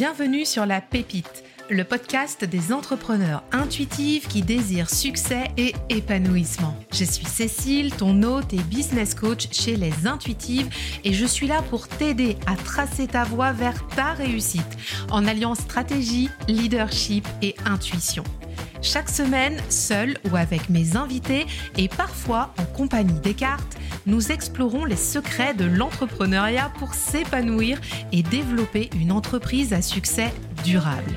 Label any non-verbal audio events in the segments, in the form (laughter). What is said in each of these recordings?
Bienvenue sur La Pépite, le podcast des entrepreneurs intuitifs qui désirent succès et épanouissement. Je suis Cécile, ton hôte et business coach chez Les Intuitives et je suis là pour t'aider à tracer ta voie vers ta réussite en alliant stratégie, leadership et intuition. Chaque semaine, seul ou avec mes invités et parfois en compagnie des cartes, nous explorons les secrets de l'entrepreneuriat pour s'épanouir et développer une entreprise à succès durable.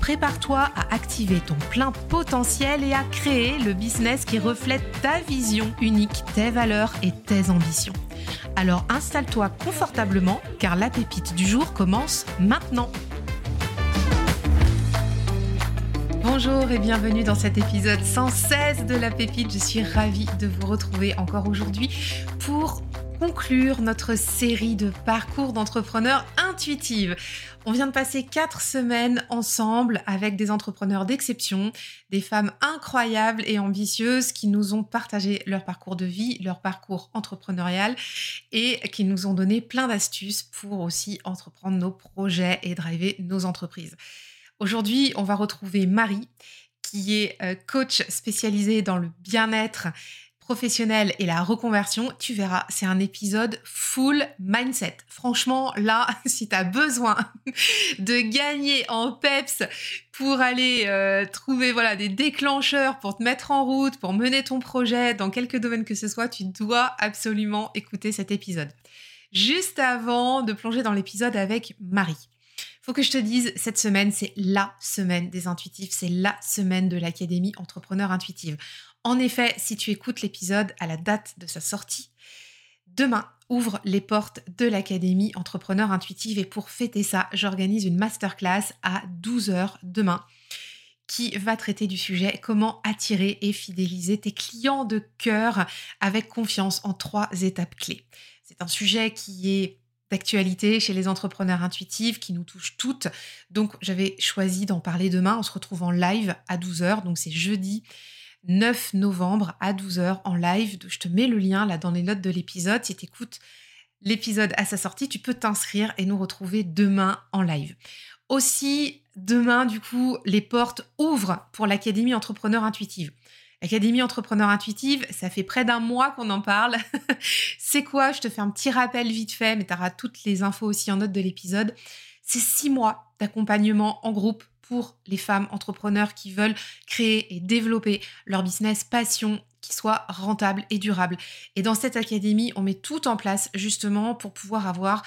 Prépare-toi à activer ton plein potentiel et à créer le business qui reflète ta vision unique, tes valeurs et tes ambitions. Alors installe-toi confortablement car la pépite du jour commence maintenant. Bonjour et bienvenue dans cet épisode 116 de La Pépite. Je suis ravie de vous retrouver encore aujourd'hui pour conclure notre série de parcours d'entrepreneurs intuitives. On vient de passer quatre semaines ensemble avec des entrepreneurs d'exception, des femmes incroyables et ambitieuses qui nous ont partagé leur parcours de vie, leur parcours entrepreneurial et qui nous ont donné plein d'astuces pour aussi entreprendre nos projets et driver nos entreprises. Aujourd'hui, on va retrouver Marie, qui est euh, coach spécialisée dans le bien-être professionnel et la reconversion. Tu verras, c'est un épisode full mindset. Franchement, là, (laughs) si tu as besoin de gagner en peps pour aller euh, trouver voilà des déclencheurs pour te mettre en route, pour mener ton projet dans quelque domaine que ce soit, tu dois absolument écouter cet épisode. Juste avant de plonger dans l'épisode avec Marie faut que je te dise, cette semaine, c'est la semaine des intuitifs, c'est la semaine de l'Académie Entrepreneur Intuitive. En effet, si tu écoutes l'épisode à la date de sa sortie, demain ouvre les portes de l'Académie Entrepreneur Intuitive et pour fêter ça, j'organise une masterclass à 12h demain qui va traiter du sujet comment attirer et fidéliser tes clients de cœur avec confiance en trois étapes clés. C'est un sujet qui est d'actualité chez les entrepreneurs intuitifs qui nous touchent toutes. Donc j'avais choisi d'en parler demain. On se retrouve en live à 12h. Donc c'est jeudi 9 novembre à 12h en live. Je te mets le lien là dans les notes de l'épisode. Si tu écoutes l'épisode à sa sortie, tu peux t'inscrire et nous retrouver demain en live. Aussi, demain, du coup, les portes ouvrent pour l'Académie Entrepreneur Intuitive. Académie Entrepreneur Intuitive, ça fait près d'un mois qu'on en parle. (laughs) c'est quoi? Je te fais un petit rappel vite fait, mais tu auras toutes les infos aussi en note de l'épisode. C'est six mois d'accompagnement en groupe pour les femmes entrepreneurs qui veulent créer et développer leur business passion qui soit rentable et durable. Et dans cette académie, on met tout en place justement pour pouvoir avoir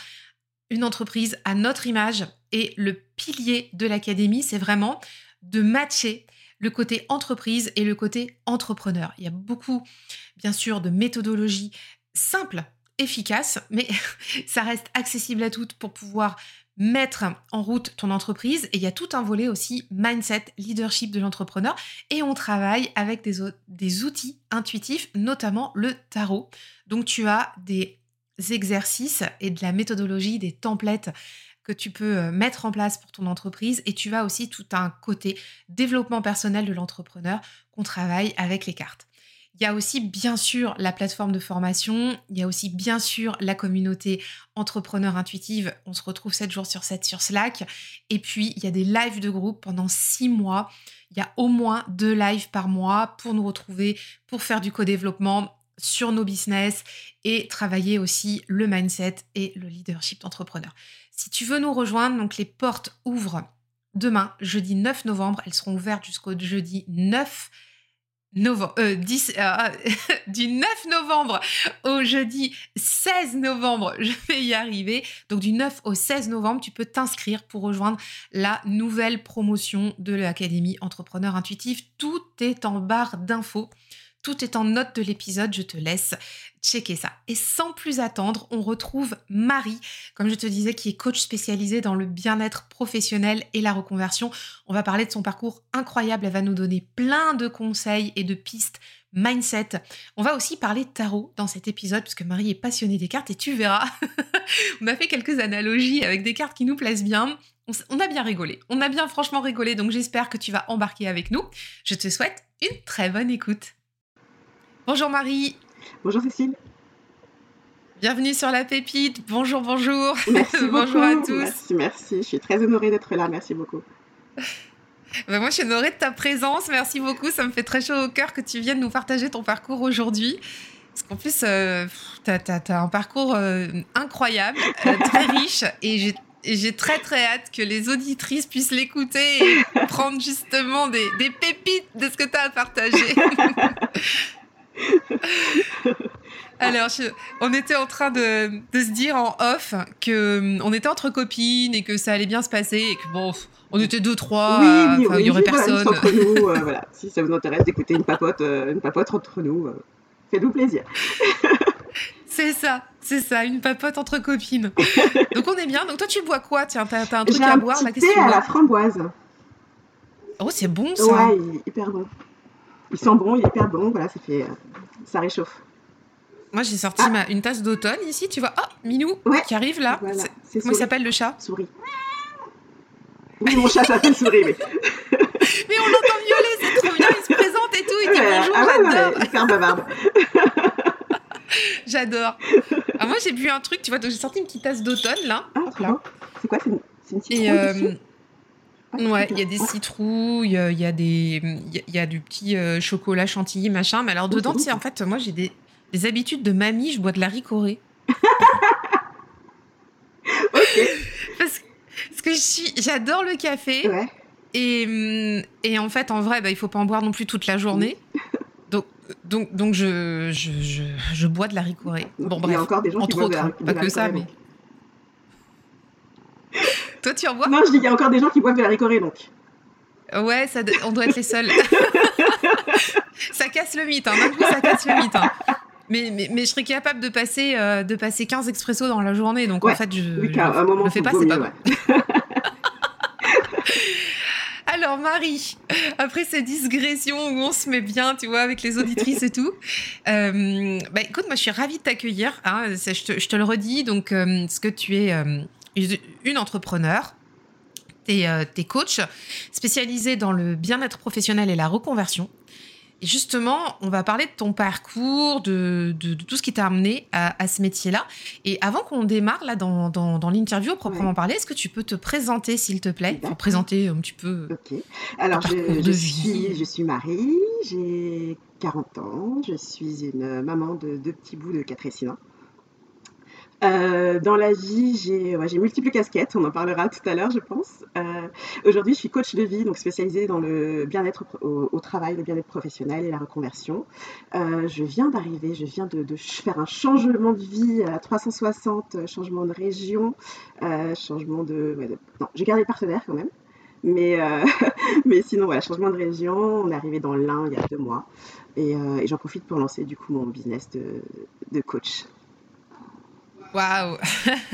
une entreprise à notre image. Et le pilier de l'académie, c'est vraiment de matcher le côté entreprise et le côté entrepreneur. Il y a beaucoup, bien sûr, de méthodologies simples, efficaces, mais (laughs) ça reste accessible à toutes pour pouvoir mettre en route ton entreprise. Et il y a tout un volet aussi mindset, leadership de l'entrepreneur. Et on travaille avec des, des outils intuitifs, notamment le tarot. Donc tu as des exercices et de la méthodologie, des templates que tu peux euh, mettre en place pour ton entreprise et tu as aussi tout un côté développement personnel de l'entrepreneur qu'on travaille avec les cartes. Il y a aussi bien sûr la plateforme de formation, il y a aussi bien sûr la communauté entrepreneur intuitive. On se retrouve 7 jours sur 7 sur Slack. Et puis, il y a des lives de groupe pendant 6 mois. Il y a au moins deux lives par mois pour nous retrouver, pour faire du co-développement sur nos business et travailler aussi le mindset et le leadership d'entrepreneur. Si tu veux nous rejoindre, donc les portes ouvrent demain, jeudi 9 novembre. Elles seront ouvertes jusqu'au jeudi 9 novembre, euh, 10, euh, (laughs) du 9 novembre au jeudi 16 novembre, je vais y arriver. Donc du 9 au 16 novembre, tu peux t'inscrire pour rejoindre la nouvelle promotion de l'Académie Entrepreneur Intuitif. Tout est en barre d'infos. Tout est en note de l'épisode, je te laisse checker ça. Et sans plus attendre, on retrouve Marie, comme je te disais, qui est coach spécialisée dans le bien-être professionnel et la reconversion. On va parler de son parcours incroyable, elle va nous donner plein de conseils et de pistes mindset. On va aussi parler de tarot dans cet épisode, parce que Marie est passionnée des cartes et tu verras. (laughs) on a fait quelques analogies avec des cartes qui nous plaisent bien. On a bien rigolé. On a bien franchement rigolé, donc j'espère que tu vas embarquer avec nous. Je te souhaite une très bonne écoute. Bonjour Marie. Bonjour Cécile. Bienvenue sur la pépite. Bonjour, bonjour. Merci (laughs) bonjour à tous. Merci, merci. Je suis très honorée d'être là. Merci beaucoup. (laughs) Ben, moi, je suis honorée de ta présence. Merci beaucoup. Ça me fait très chaud au cœur que tu viennes nous partager ton parcours aujourd'hui. Parce qu'en plus, euh, tu as, un parcours euh, incroyable, euh, très (laughs) riche. Et j'ai très très hâte que les auditrices puissent l'écouter et prendre justement des, des, pépites de ce que tu as à partager. (laughs) Alors, on était en train de, de, se dire en off que on était entre copines et que ça allait bien se passer et que bon, on était deux, trois, oui, il y aurait personne. Entre nous, euh, voilà. (laughs) Si ça vous intéresse d'écouter une papote, euh, une papote entre nous, euh, faites-nous plaisir. (laughs) c'est ça, c'est ça, une papote entre copines. Donc on est bien. Donc toi, tu bois quoi? Tiens, t'as, as un truc à boire là Thé à la framboise. Oh, c'est bon ça. Ouais, hyper bon. Il sent bon, il est hyper bon. Voilà, ça fait, ça réchauffe. Moi, j'ai sorti ah. ma, une tasse d'automne ici. Tu vois, oh, Minou qui arrive là. Comment il s'appelle le chat Souris. Oui, mon chat s'appelle Souris, mais... (laughs) mais on l'entend miauler, c'est trop bien, il se présente et tout, il dit bonjour, ah j'adore. Ouais, hyper bavarde. (laughs) j'adore. Ah, moi, j'ai bu un truc, tu vois, donc j'ai sorti une petite tasse d'automne, là. Ah, là. C'est quoi C'est une, une citrouille et, Ouais, il y a des citrouilles, il y a, des, il y, a du petit euh, chocolat chantilly, machin. Mais alors, dedans, tu sais, en fait, moi, j'ai des, des habitudes de mamie, je bois de la ricorée. (laughs) ok. Parce que parce que j'adore le café. Et, hum, et, en fait, en vrai, bah, il faut pas en boire non plus toute la journée. Donc, donc, donc je, je, je, bois de la ricorée. Bon, bref. Il y a encore des gens qui boivent de la, pas que ça, mais. Toi, tu en bois Non, je dis qu'il y a encore des gens qui boivent de la ricorée, donc. Ouais, ça, on doit être les seuls. (laughs) ça casse le mythe, hein. D'un coup, ça casse le mythe. Hein. Mais, mais, mais, je serais capable de passer, euh, de passer 15 expressos dans la journée. Donc en fait, je ne le fais pas, c'est pas bon. (laughs) (laughs) Alors Marie, après ces digressions où on se met bien, tu vois, avec les auditrices et tout, euh, bah, écoute, moi je suis ravie de t'accueillir. Hein, je, te, je, te, le redis, donc euh, ce que tu es une entrepreneur, tu es, es, coach spécialisé dans le bien-être professionnel et la reconversion. Et justement, on va parler de ton parcours, de, tout ce qui t'a amené à, ce métier-là. Et avant qu'on démarre là dans, dans, l'interview proprement parler, est-ce que tu peux te présenter, s'il te plaît? Pour présenter un petit peu. Ok. Alors, je, suis, je suis Marie, j'ai 40 ans, je suis une maman de deux petits bouts de 4 et 6 ans. Euh, dans la vie, j'ai ouais, multiples casquettes, on en parlera tout à l'heure, je pense. Euh, Aujourd'hui, je suis coach de vie, donc spécialisée dans le bien-être au, travail, le bien-être professionnel et la reconversion. Euh, je viens d'arriver, je viens de, faire un changement de vie à 360, euh, changement de région, changement de. Non, j'ai gardé le partenaire quand même. Mais, (laughs) mais sinon, voilà, changement de région. On est arrivé dans l'Ain il y a deux mois. Et, et j'en profite pour lancer du coup mon business de, de coach. Waouh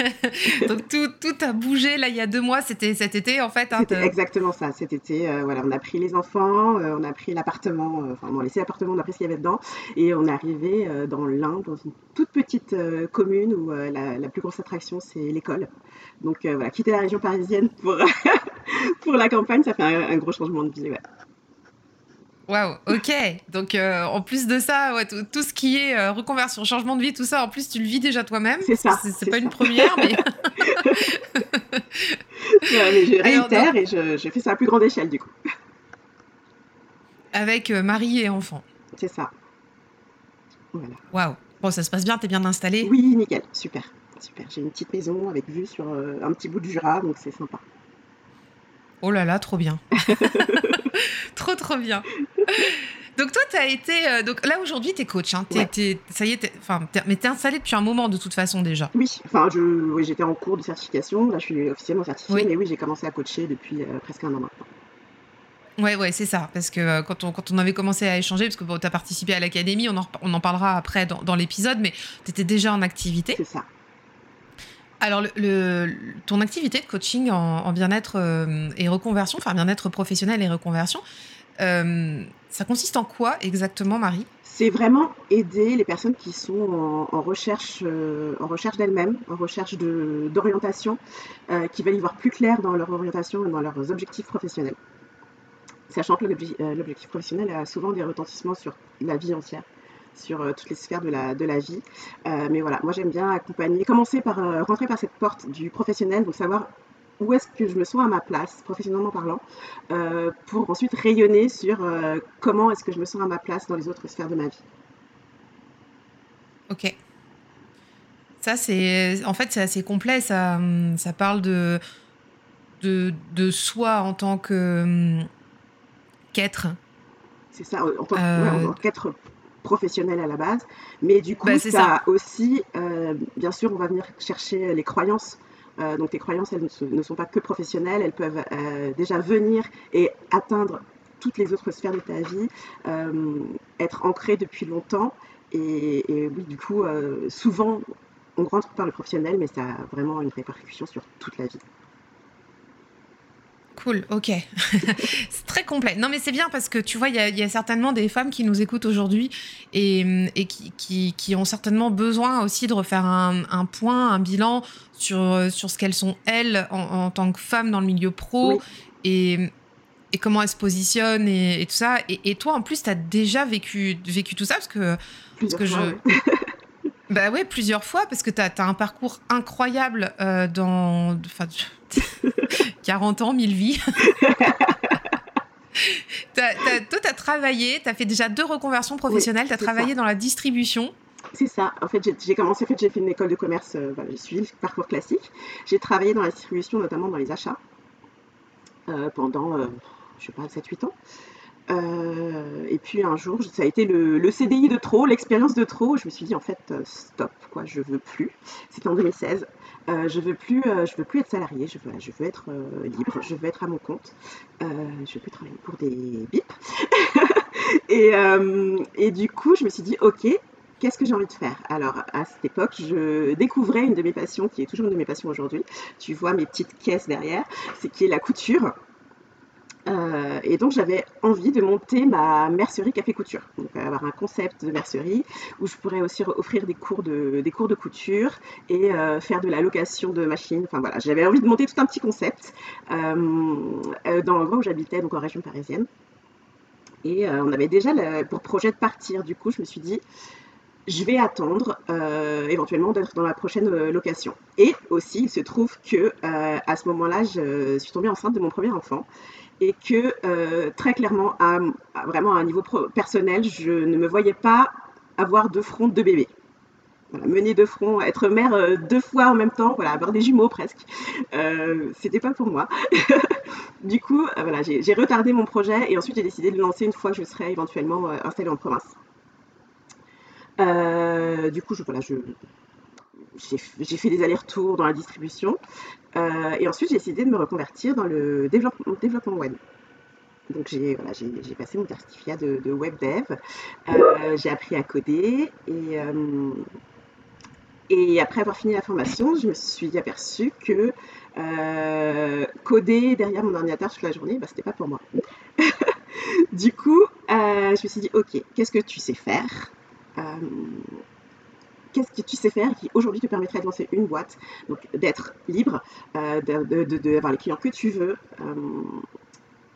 (laughs) Donc tout, tout, a bougé là il y a deux mois, c'était cet été en fait. Hein, c'était exactement ça, cet été. Euh, voilà, on a pris les enfants, euh, on a pris l'appartement, euh, enfin on a laissé l'appartement, on a pris ce qu'il y avait dedans et on est arrivé dans l'Inde, dans une toute petite commune où la, la, plus grosse attraction c'est l'école. Donc voilà, quitter la région parisienne pour, (laughs) pour la campagne, ça fait un, gros changement de vie. Ouais. Waouh, ok. Donc euh, en plus de ça, ouais, tout, ce qui est euh, reconversion, changement de vie, tout ça, en plus tu le vis déjà toi-même. C'est ça. C'est pas une première, mais. (laughs) mais je réitère et je, je, fais ça à plus grande échelle du coup. Avec euh, mari et enfant. C'est ça. Voilà. Waouh. Bon, ça se passe bien, t'es bien installé Oui, nickel, super. Super. J'ai une petite maison avec vue sur un petit bout de Jura, donc c'est sympa. Oh là là, trop bien. (laughs) (laughs) trop, trop bien. (laughs) Donc toi, tu as été... Euh, donc là, aujourd'hui, tu es coach. Hein. ça y est, mais tu es installé depuis un moment de toute façon déjà. Oui, enfin, oui, j'étais en cours de certification. Là, je suis officiellement certifiée. Mais oui, j'ai commencé à coacher depuis euh, presque un an maintenant. Ouais, ouais, c'est ça. Parce que euh, quand, on, quand on avait commencé à échanger, parce que bon, tu as participé à l'académie, on en, on en parlera après dans, dans l'épisode, mais tu étais déjà en activité. C'est ça. Alors, ton activité de coaching en, bien-être euh, et reconversion, enfin bien-être professionnel et reconversion, euh, ça consiste en quoi exactement, Marie? C'est vraiment aider les personnes qui sont en, recherche, euh, en recherche d'elles-mêmes, en recherche d'orientation, qui veulent y voir plus clair dans leur orientation et dans leurs objectifs professionnels. Sachant que l'objectif professionnel a souvent des retentissements sur la vie entière. Sur toutes les sphères de la, de la vie. mais voilà, moi j'aime bien accompagner, commencer par rentrer par cette porte du professionnel, donc savoir où est-ce que je me sens à ma place, professionnellement parlant, pour ensuite rayonner sur comment est-ce que je me sens à ma place dans les autres sphères de ma vie. Ok. Ça, c'est. En fait, c'est assez complet. Ça, hum, ça parle de, de, de soi en tant que. Hum, qu'être. C'est ça, en tant euh, qu'être professionnel à la base. Mais du coup, bah, ça, aussi, euh, bien sûr, on va venir chercher les croyances. Euh, donc, tes croyances, elles ne sont pas que professionnelles, elles peuvent déjà venir et atteindre toutes les autres sphères de ta vie, être ancrées depuis longtemps. Et, et oui, du coup, souvent, on rentre par le professionnel, mais ça a vraiment une répercussion sur toute la vie. Cool, ok. (laughs) c'est très complet. Non, mais c'est bien parce que tu vois, il y, a certainement des femmes qui nous écoutent aujourd'hui et, et qui, qui, ont certainement besoin aussi de refaire un, point, un bilan sur, sur ce qu'elles sont, elles, en, tant que femmes dans le milieu pro et, et, comment elles se positionnent et, tout ça. Et, toi, en plus, tu as déjà vécu, vécu tout ça parce que, parce que je. (laughs) Bah oui, plusieurs fois, parce que tu as, un parcours incroyable euh, dans enfin, 40 ans, 1000 vies. (laughs) toi, tu as travaillé, tu as fait déjà deux reconversions professionnelles, tu as travaillé dans la distribution. C'est ça. En fait, j'ai commencé, en fait, j'ai fait une école de commerce, euh, j'ai suivi le parcours classique. J'ai travaillé dans la distribution, notamment dans les achats, euh, pendant, je sais pas, 7-8 ans. Euh, et puis un jour, ça a été le, CDI de trop, l'expérience de trop. Je me suis dit en fait, euh, stop, quoi, je veux plus. C'était en 2016. Euh, je veux plus, je veux plus être salarié. Je veux, être libre. Je veux être à mon compte. je veux plus travailler pour des bips. (laughs) et, et du coup, je me suis dit, ok, qu'est-ce que j'ai envie de faire? Alors, à cette époque, je découvrais une de mes passions, qui est toujours une de mes passions aujourd'hui. Tu vois mes petites caisses derrière, c'est qui est la couture. Euh, et donc j'avais envie de monter ma mercerie café couture, donc avoir un concept de mercerie où je pourrais aussi offrir des cours de, des cours de couture et euh, faire de la location de machines. Enfin voilà, j'avais envie de monter tout un petit concept euh, dans l'endroit où j'habitais, donc en région parisienne. Et on avait déjà pour projet de partir. Du coup, je me suis dit, je vais attendre éventuellement d'être dans la prochaine location. Et aussi, il se trouve que à ce moment-là, je suis tombée enceinte de mon premier enfant et que euh, très clairement, vraiment à un niveau personnel, je ne me voyais pas avoir deux fronts, deux bébés. Voilà, mener deux fronts, être mère euh, deux fois en même temps, voilà, avoir des jumeaux presque, euh, c'était pas pour moi. (laughs) du coup, euh, voilà, j'ai retardé mon projet et ensuite j'ai décidé de le lancer une fois que je serai éventuellement installée en province. du coup, voilà, je, j'ai fait des allers-retours dans la distribution. Euh, et ensuite, j'ai décidé de me reconvertir dans le développement, web. Donc j'ai passé mon certificat de, web dev, euh, j'ai appris à coder et, euh, et après avoir fini la formation, je me suis aperçue que coder derrière mon ordinateur toute la journée, bah, c'était pas pour moi. (laughs) du coup, je me suis dit ok, qu'est-ce que tu sais faire? Qu'est-ce que tu sais faire qui aujourd'hui te permettrait de lancer une boîte, d'être libre, euh, d'avoir les clients que tu veux. Euh,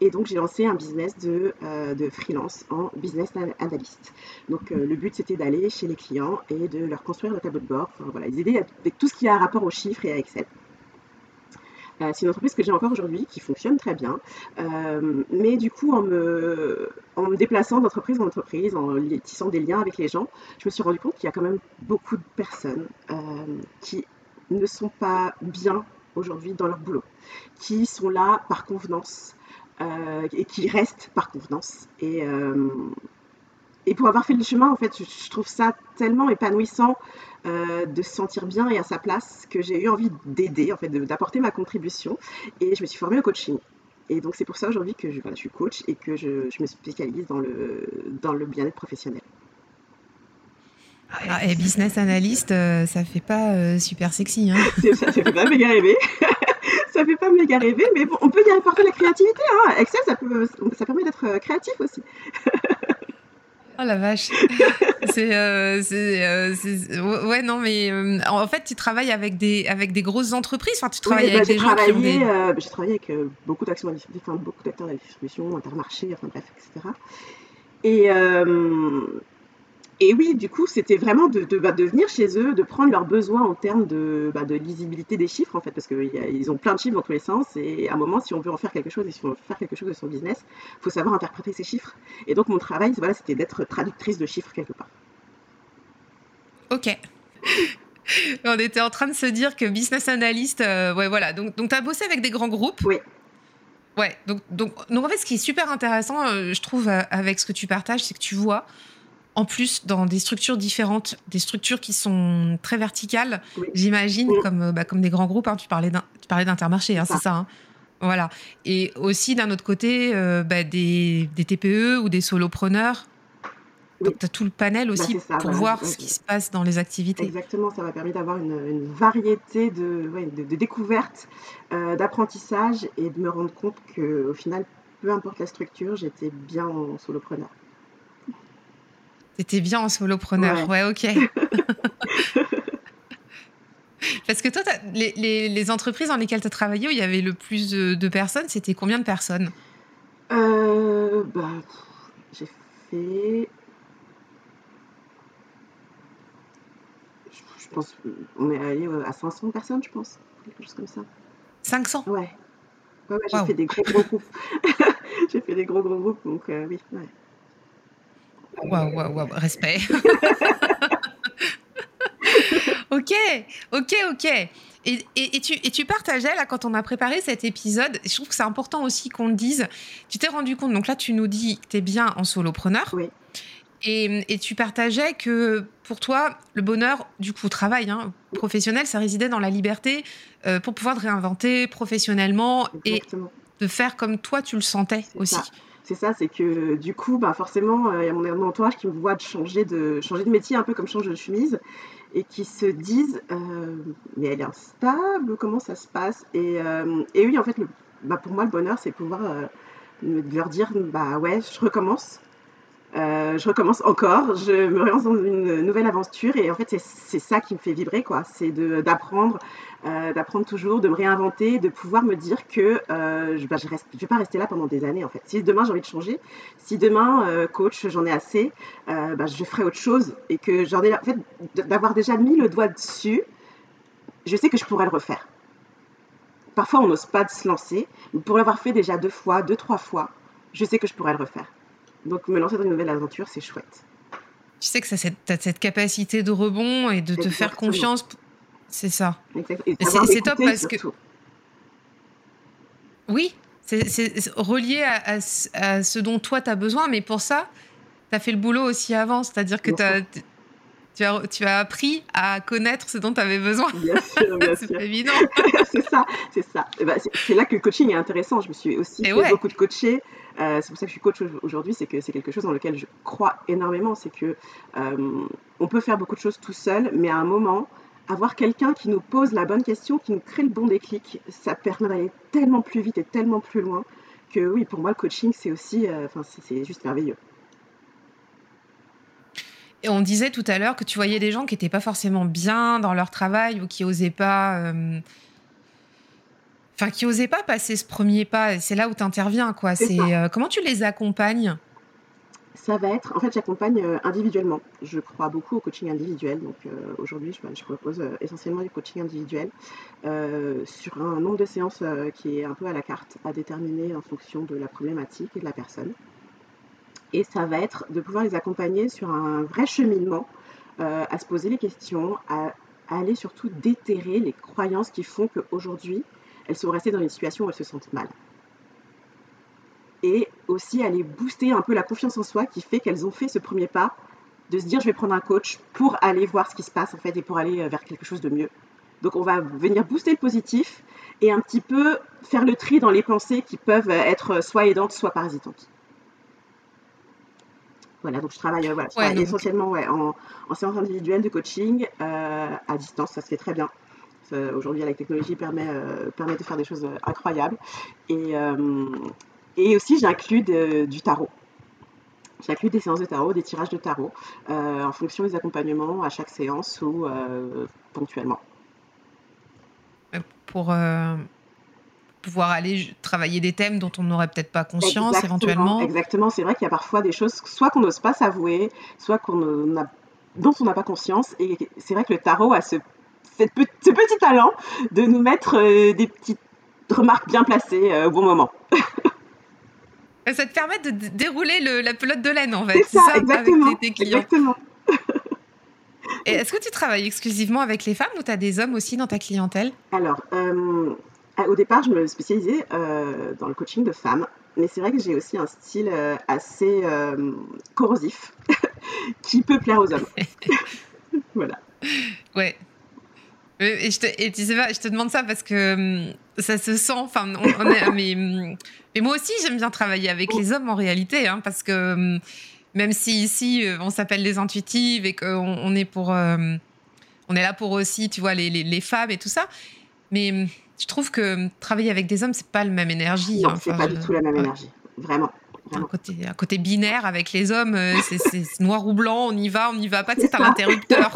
et donc j'ai lancé un business de, euh, freelance en business analyst. Donc le but c'était d'aller chez les clients et de leur construire le tableau de bord, voilà, les aider avec tout ce qui a rapport aux chiffres et à Excel. Euh, c'est une entreprise que j'ai encore aujourd'hui, qui fonctionne très bien. Euh, mais du coup, en me, déplaçant d'entreprise en entreprise, en tissant des liens avec les gens, je me suis rendu compte qu'il y a quand même beaucoup de personnes euh, qui ne sont pas bien aujourd'hui dans leur boulot, qui sont là par convenance et qui restent par convenance. Et pour avoir fait le chemin, en fait, je, trouve ça tellement épanouissant euh, de se sentir bien et à sa place que j'ai eu envie d'aider, en fait, d'apporter ma contribution. Et je me suis formée au coaching. Et donc c'est pour ça aujourd'hui que je, je, suis coach et que je, je, me spécialise dans le, dans le bien-être professionnel. Ah, et business analyst, euh, ça fait pas euh, super sexy. Hein (laughs) ça fait pas méga rêver. (laughs) ça fait pas méga rêver, mais bon, on peut y apporter la créativité. Hein. Excel, ça, peut, ça permet d'être créatif aussi. (laughs) Oh la vache. (laughs) c'est, euh, euh, ouais, non, mais euh, en fait, tu travailles avec des, avec des grosses entreprises. Enfin, tu travailles avec bah, des gens qui ont des. j'ai travaillé avec beaucoup d'actions, enfin, beaucoup d'acteurs de la distribution, Intermarché, enfin bref, etc. Et et oui, du coup, c'était vraiment de, de, bah, de, venir chez eux, de prendre leurs besoins en termes de, bah, de lisibilité des chiffres, en fait, parce qu'ils ont plein de chiffres dans tous les sens, et à un moment, si on veut en faire quelque chose, et si on veut faire quelque chose de son business, il faut savoir interpréter ces chiffres. Et donc, mon travail, voilà, c'était d'être traductrice de chiffres quelque part. Ok. (laughs) on était en train de se dire que business analyst, euh, ouais, voilà. Donc, donc tu as bossé avec des grands groupes? Oui. Ouais, donc, donc, donc en fait, ce qui est super intéressant, euh, je trouve, euh, avec ce que tu partages, c'est que tu vois en plus dans des structures différentes, des structures qui sont très verticales, j'imagine, comme, euh, bah, comme des grands groupes. Hein, tu parlais d'Intermarché, hein, c'est ça. Hein. Voilà. Et aussi, d'un autre côté, euh, bah, des, des, TPE ou des solopreneurs. Donc, tu as tout le panel bah, aussi pour voir ce qui se passe dans les activités. Exactement, ça m'a permis d'avoir une, variété de, de, découvertes, euh, d'apprentissage et de me rendre compte qu'au final, peu importe la structure, j'étais bien en solopreneur. C'était bien en solopreneur. Ouais, ouais ok. (laughs) Parce que toi, les, les, entreprises dans lesquelles tu as travaillé où il y avait le plus de, personnes, c'était combien de personnes? Euh, bah, J'ai fait. Je, pense on est allé à 500 personnes, je pense. Quelque chose comme ça. 500 Ouais. Ouais, ouais j'ai fait des gros, gros groupes. (laughs) j'ai fait des gros, gros groupes, donc euh, oui. Ouais. Waouh, waouh, waouh, respect. (laughs) ok, ok, ok. Et, et, tu, et, tu, partageais, là, quand on a préparé cet épisode, je trouve que c'est important aussi qu'on le dise, tu t'es rendu compte, donc là, tu nous dis que tu es bien en solopreneur. Oui. Et, tu partageais que pour toi, le bonheur, du coup, au travail hein, professionnel, ça résidait dans la liberté euh, pour pouvoir te réinventer professionnellement et de faire comme toi, tu le sentais aussi c'est ça, c'est que du coup, bah forcément, euh, il y a mon, entourage qui me voit de changer de, métier un peu comme change de chemise et qui se disent euh, mais elle est instable, comment ça se passe? Et, euh, oui, en fait, bah pour moi, le bonheur, c'est pouvoir leur dire bah ouais, je recommence. Je recommence encore, je me relance dans une nouvelle aventure et en fait c'est ça qui me fait vibrer quoi, c'est d'apprendre euh, d'apprendre toujours, de me réinventer, de pouvoir me dire que euh, je ne bah, vais pas rester là pendant des années en fait. Si demain j'ai envie de changer, si demain euh, coach j'en ai assez, bah, je ferai autre chose et que j'en ai en fait d'avoir déjà mis le doigt dessus, je sais que je pourrais le refaire. Parfois on n'ose pas se lancer, mais pour l'avoir fait déjà deux fois, deux trois fois, je sais que je pourrais le refaire. Donc me lancer dans une nouvelle aventure, c'est chouette. Tu sais que ça, as cette capacité de rebond et de te faire confiance c'est ça. C'est top parce que. Oui, c'est relié à, ce dont toi tu as besoin, mais pour ça, tu as fait le boulot aussi avant. C'est-à-dire que tu as, tu as appris à connaître ce dont tu avais besoin. Bien sûr, bien (laughs) sûr. c'est évident. (laughs) c'est ça, c'est ça. Ben, c'est là que le coaching est intéressant. Je me suis aussi fait beaucoup de coacher. Euh, c'est pour ça que je suis coach aujourd'hui, c'est que c'est quelque chose dans lequel je crois énormément. C'est que euh, on peut faire beaucoup de choses tout seul, mais à un moment, avoir quelqu'un qui nous pose la bonne question, qui nous crée le bon déclic, ça permet d'aller tellement plus vite et tellement plus loin que oui, pour moi, le coaching, c'est aussi, euh, enfin, c'est juste merveilleux. Et on disait tout à l'heure que tu voyais des gens qui n'étaient pas forcément bien dans leur travail ou qui osaient pas. Euh, enfin, qui osaient pas passer ce premier pas. C'est là où tu interviens, quoi. C'est euh, comment tu les accompagnes? Ça va être, en fait, j'accompagne euh, individuellement. Je crois beaucoup au coaching individuel. Donc euh, aujourd'hui, je, propose euh, essentiellement du coaching individuel sur un nombre de séances qui est un peu à la carte, à déterminer en fonction de la problématique et de la personne. Et ça va être de pouvoir les accompagner sur un vrai cheminement, à se poser les questions, à, aller surtout déterrer les croyances qui font qu'aujourd'hui, elles sont restées dans une situation où elles se sentent mal et aussi aller booster un peu la confiance en soi qui fait qu'elles ont fait ce premier pas de se dire je vais prendre un coach pour aller voir ce qui se passe en fait et pour aller euh, vers quelque chose de mieux. Donc on va venir booster le positif et un petit peu faire le tri dans les pensées qui peuvent être soit aidantes, soit parasitantes. Voilà, donc je travaille, euh, essentiellement en, séance individuelle de coaching euh, à distance, ça se fait très bien. Aujourd'hui, la technologie permet, permet de faire des choses incroyables. Et, et aussi, j'inclus du tarot. J'inclus des séances de tarot, des tirages de tarot, euh, en fonction des accompagnements à chaque séance ou euh, ponctuellement. Pour euh, pouvoir aller travailler des thèmes dont on n'aurait peut-être pas conscience éventuellement. Exactement, c'est vrai qu'il y a parfois des choses, soit qu'on n'ose pas s'avouer, soit qu'on n'a dont on n'a pas conscience. Et c'est vrai que le tarot a ce, cette ce petit talent de nous mettre des petites remarques bien placées au bon moment. (laughs) Ça te permet de dérouler le, la pelote de laine, en fait. C'est ça, exactement. Avec tes, clients. Exactement. (laughs) Est-ce que tu travailles exclusivement avec les femmes ou tu as des hommes aussi dans ta clientèle? Alors, euh, au départ, je me spécialisais euh, dans le coaching de femmes, mais c'est vrai que j'ai aussi un style euh, assez corrosif (laughs) qui peut plaire aux hommes. (laughs) voilà. Ouais. Et, je te, et tu sais pas, je te demande ça parce que hum, ça se sent. Enfin, mais, hum, mais, moi aussi, j'aime bien travailler avec les hommes en réalité, hein, parce que hum, même si ici euh, on s'appelle les intuitives et qu'on on est pour, euh, on est là pour aussi, tu vois, les, les, femmes et tout ça. Mais je trouve que travailler avec des hommes, c'est pas la même énergie. Non, c'est pas du tout la même énergie, vraiment. Un côté, un côté, binaire avec les hommes, euh, c'est noir ou blanc, on y va, on n'y va pas, c'est un interrupteur. (laughs)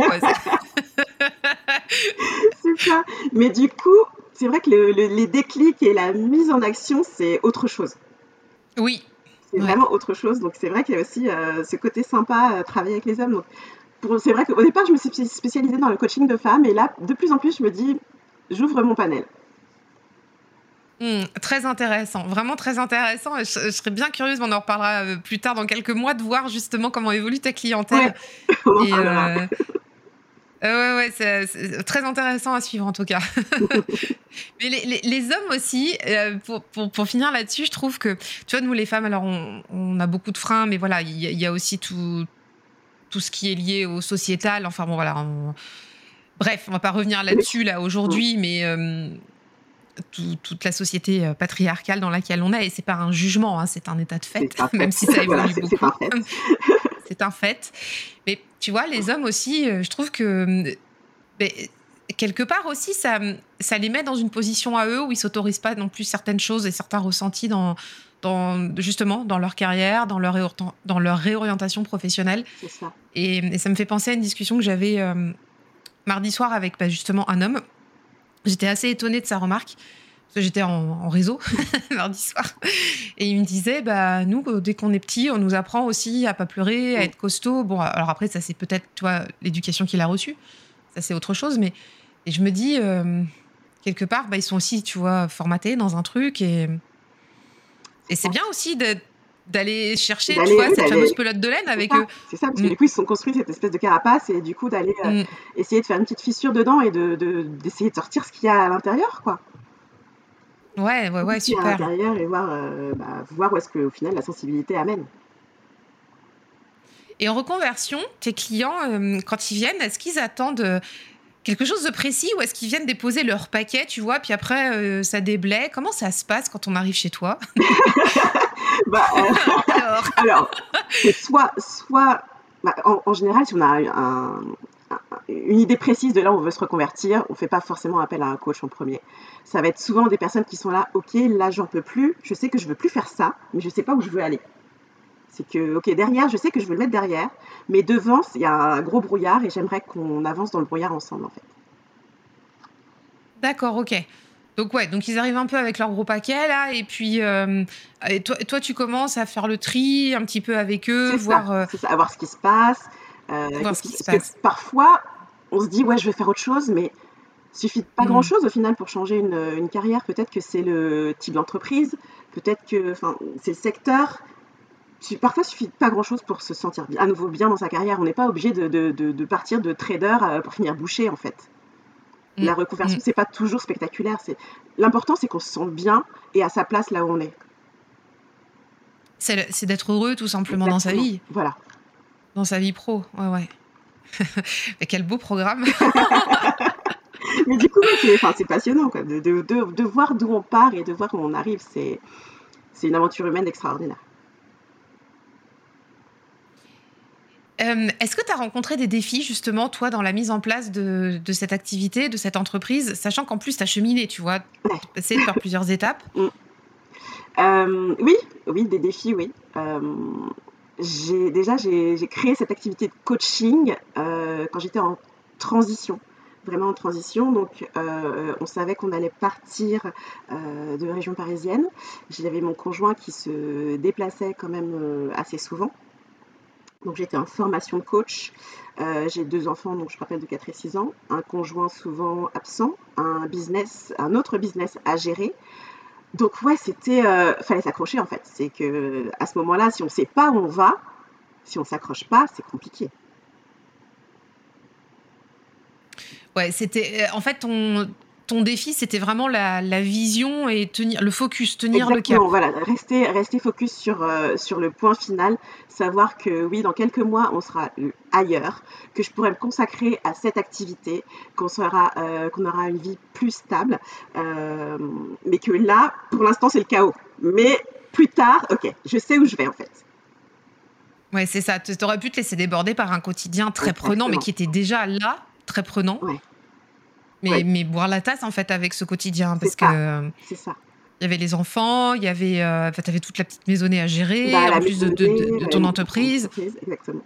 c'est ça. Mais du coup, c'est vrai que les déclics et la mise en action, c'est autre chose. Oui, c'est vraiment autre chose. Donc c'est vrai qu'il y a aussi euh, ce côté sympa, euh, travailler avec les hommes. Donc c'est vrai qu'au départ, je me suis spécialisée dans le coaching de femmes et là, de plus en plus, je me dis, j'ouvre mon panel. Hmm, très intéressant, vraiment très intéressant. Je, serais bien curieuse, on en reparlera euh, plus tard dans quelques mois, de voir justement comment évolue ta clientèle. Ouais. (laughs) Euh, ouais, ouais, c'est très intéressant à suivre en tout cas. (laughs) Mais les, hommes aussi, euh, pour, pour, finir là-dessus, je trouve que, tu vois, nous les femmes, alors on, a beaucoup de freins, mais voilà, il y, a aussi tout, tout ce qui est lié au sociétal. Enfin bon, voilà. Bref, on va pas revenir là-dessus là aujourd'hui, mais euh, toute la société patriarcale dans laquelle on est, et c'est pas un jugement, hein, c'est un état de fait, (laughs) même si ça évolue beaucoup. (laughs) c'est un fait. Mais tu vois, les hommes aussi, euh, je trouve que quelque part aussi, ça, ça les met dans une position à eux où ils s'autorisent pas non plus certaines choses et certains ressentis dans, dans justement dans leur carrière, dans leur, dans leur réorientation professionnelle. Ça. Et, ça me fait penser à une discussion que j'avais euh, mardi soir avec bah, justement un homme. J'étais assez étonnée de sa remarque j'étais en, réseau (laughs) mardi soir. Et il me disait, bah, nous, dès qu'on est petit, on nous apprend aussi à pas pleurer, à être costaud. Bon, alors après, ça, c'est peut-être, toi, l'éducation qu'il a reçue. Ça, c'est autre chose. Mais et je me dis, euh, quelque part, bah, ils sont aussi, tu vois, formatés dans un truc. Et, et c'est bien aussi d'aller chercher tu vois, cette fameuse pelote de laine avec eux. C'est ça, parce que mm. du coup, ils se sont construits cette espèce de carapace et du coup, d'aller euh, mm. essayer de faire une petite fissure dedans et d'essayer de, d'essayer de sortir ce qu'il y a à l'intérieur, quoi. Ouais, ouais, ouais, super. À l'intérieur et voir, euh, bah, voir où est-ce que au final la sensibilité amène. Et en reconversion, tes clients, euh, quand ils viennent, est-ce qu'ils attendent quelque chose de précis ou est-ce qu'ils viennent déposer leur paquet, tu vois, puis après ça déblaye? Comment ça se passe quand on arrive chez toi? (laughs) Bah, (laughs) Alors, (laughs) soit, soit bah, en, en, général, si on a un, une idée précise de là où on veut se reconvertir, on ne fait pas forcément appel à un coach en premier. Ça va être souvent des personnes qui sont là, ok, là j'en peux plus, je sais que je veux plus faire ça, mais je ne sais pas où je veux aller. C'est que, ok, derrière, je sais que je veux le mettre derrière, mais devant, il y a un gros brouillard et j'aimerais qu'on avance dans le brouillard ensemble en fait. D'accord, ok. Donc ouais, donc ils arrivent un peu avec leur gros paquet là, et puis euh, et toi, toi, tu commences à faire le tri un petit peu avec eux, voir, euh, ça, voir ce qui se passe. Euh, parfois, on se dit, ouais, je vais faire autre chose, mais il suffit de pas mm. grand-chose au final pour changer une, carrière. Peut-être que c'est le type d'entreprise, peut-être que c'est le secteur. Parfois, il suffit de pas grand-chose pour se sentir à nouveau bien dans sa carrière. On n'est pas obligé de, partir de trader euh, pour finir boucher, en fait. Mm. La reconversion, mm. c'est pas toujours spectaculaire. L'important, c'est qu'on se sente bien et à sa place là où on est. C'est d'être heureux tout simplement dans sa vie. Voilà. Dans sa vie pro, ouais, ouais. (laughs) Mais quel beau programme (laughs) Mais du coup, c'est passionnant quoi, de, de, de, voir d'où on part et de voir où on arrive. C'est une aventure humaine extraordinaire. Euh, est-ce que tu as rencontré des défis justement, toi, dans la mise en place de, cette activité, de cette entreprise, sachant qu'en plus, tu as cheminé, tu vois, passé par plusieurs étapes? Mm. euh, Oui, oui, des défis, oui. Euh, déjà j'ai créé cette activité de coaching euh, quand j'étais en transition vraiment en transition. Donc, on savait qu'on allait partir de la région parisienne. J'avais mon conjoint qui se déplaçait quand même assez souvent. Donc j'étais en formation coach. Euh, j'ai deux enfants, donc je rappelle de 4 et 6 ans, un conjoint souvent absent, un business, un autre business à gérer. Donc ouais, c'était, euh, fallait s'accrocher en fait. C'est que à ce moment-là, si on ne sait pas où on va, si on s'accroche pas, c'est compliqué. Ouais, c'était en fait on ton défi, c'était vraiment la, vision et tenir le focus, tenir le cap. Voilà, rester, rester focus sur, euh, sur le point final, savoir que oui, dans quelques mois, on sera ailleurs, que je pourrais me consacrer à cette activité, qu'on sera, euh, qu'on aura une vie plus stable, euh, mais que là, pour l'instant, c'est le chaos. Mais plus tard, ok, je sais où je vais en fait. Ouais, c'est ça. Tu aurais pu te laisser déborder par un quotidien très prenant, mais qui était déjà là, très prenant. Ouais mais, boire la tasse en fait avec ce quotidien parce que c'est ça. Il y avait les enfants, il y avait, euh, tu avais toute la petite maisonnée à gérer, bah, en plus de, ton entreprise. Exactement.